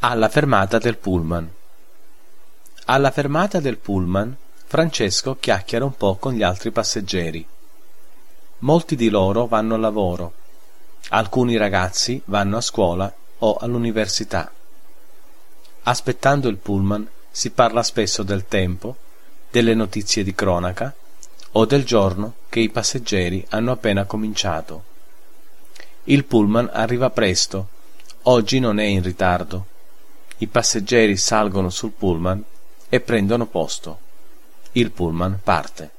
Alla fermata del pullman. Alla fermata del pullman, Francesco chiacchiera un po' con gli altri passeggeri. Molti di loro vanno a lavoro, alcuni ragazzi vanno a scuola o all'università. Aspettando il pullman si parla spesso del tempo, delle notizie di cronaca o del giorno che i passeggeri hanno appena cominciato. Il pullman arriva presto, oggi non è in ritardo. I passeggeri salgono sul pullman e prendono posto. Il pullman parte.